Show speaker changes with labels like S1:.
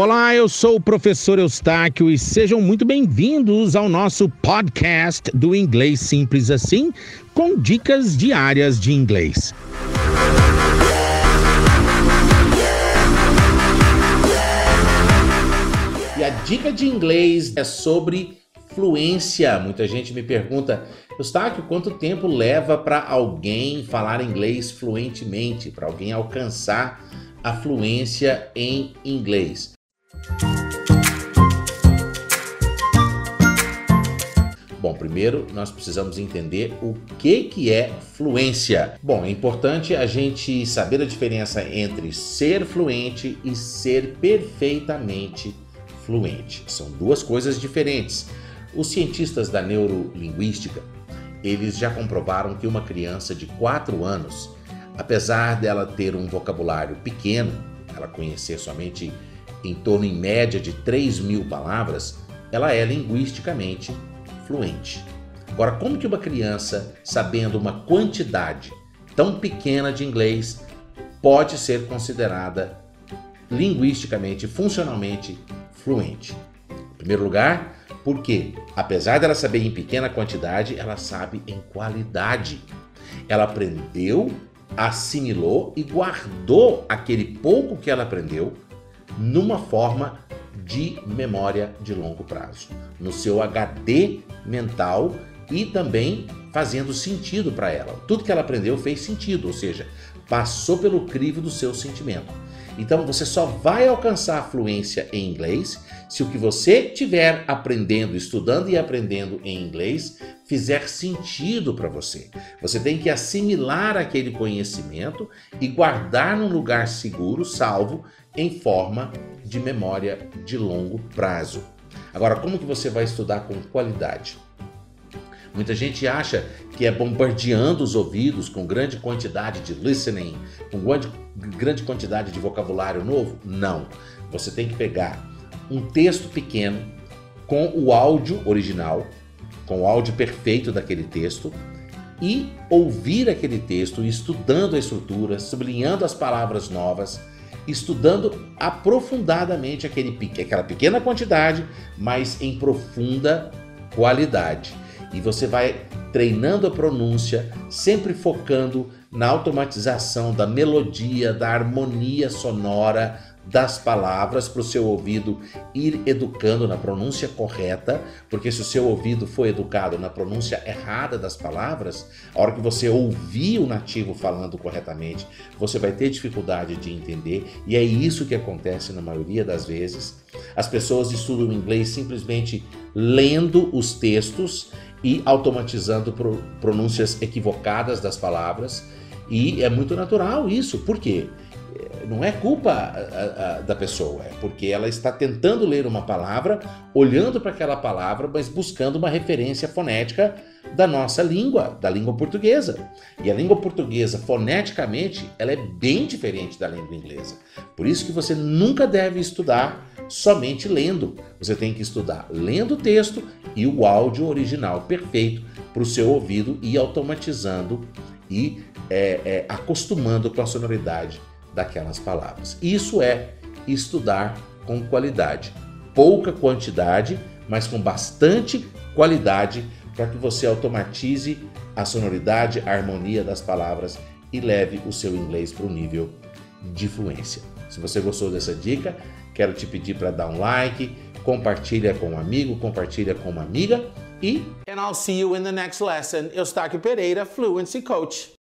S1: Olá, eu sou o professor Eustáquio e sejam muito bem-vindos ao nosso podcast do Inglês Simples Assim, com dicas diárias de inglês. E a dica de inglês é sobre fluência. Muita gente me pergunta, Eustáquio, quanto tempo leva para alguém falar inglês fluentemente, para alguém alcançar a fluência em inglês? Bom, primeiro nós precisamos entender o que, que é fluência. Bom, é importante a gente saber a diferença entre ser fluente e ser perfeitamente fluente. São duas coisas diferentes. Os cientistas da neurolinguística, eles já comprovaram que uma criança de 4 anos, apesar dela ter um vocabulário pequeno, ela conhecer somente em torno em média de 3 mil palavras, ela é linguisticamente fluente. Agora, como que uma criança, sabendo uma quantidade tão pequena de inglês, pode ser considerada linguisticamente, funcionalmente fluente? Em primeiro lugar, porque apesar dela saber em pequena quantidade, ela sabe em qualidade. Ela aprendeu, assimilou e guardou aquele pouco que ela aprendeu numa forma de memória de longo prazo, no seu HD mental e também fazendo sentido para ela. Tudo que ela aprendeu fez sentido, ou seja, passou pelo crivo do seu sentimento. Então você só vai alcançar a fluência em inglês se o que você tiver aprendendo, estudando e aprendendo em inglês fizer sentido para você. Você tem que assimilar aquele conhecimento e guardar num lugar seguro, salvo, em forma de memória de longo prazo. Agora, como que você vai estudar com qualidade? Muita gente acha que é bombardeando os ouvidos com grande quantidade de listening, com grande, grande quantidade de vocabulário novo. Não. Você tem que pegar um texto pequeno com o áudio original, com o áudio perfeito daquele texto e ouvir aquele texto, estudando a estrutura, sublinhando as palavras novas, estudando aprofundadamente aquele, aquela pequena quantidade, mas em profunda qualidade. E você vai treinando a pronúncia, sempre focando na automatização da melodia, da harmonia sonora das palavras para o seu ouvido ir educando na pronúncia correta, porque se o seu ouvido for educado na pronúncia errada das palavras, a hora que você ouvir o nativo falando corretamente, você vai ter dificuldade de entender, e é isso que acontece na maioria das vezes. As pessoas estudam inglês simplesmente lendo os textos e automatizando pronúncias equivocadas das palavras. E é muito natural isso. Por quê? Não é culpa da pessoa, é porque ela está tentando ler uma palavra, olhando para aquela palavra, mas buscando uma referência fonética da nossa língua, da língua portuguesa. E a língua portuguesa, foneticamente, ela é bem diferente da língua inglesa. Por isso que você nunca deve estudar somente lendo. Você tem que estudar lendo o texto e o áudio original perfeito para o seu ouvido e automatizando e é, é, acostumando com a sonoridade daquelas palavras. Isso é estudar com qualidade. Pouca quantidade, mas com bastante qualidade para que você automatize a sonoridade, a harmonia das palavras e leve o seu inglês para o nível de fluência. Se você gostou dessa dica, quero te pedir para dar um like, compartilha com um amigo, compartilha com uma amiga e
S2: And I'll see you in the next lesson. Eustáquio Pereira, Fluency Coach.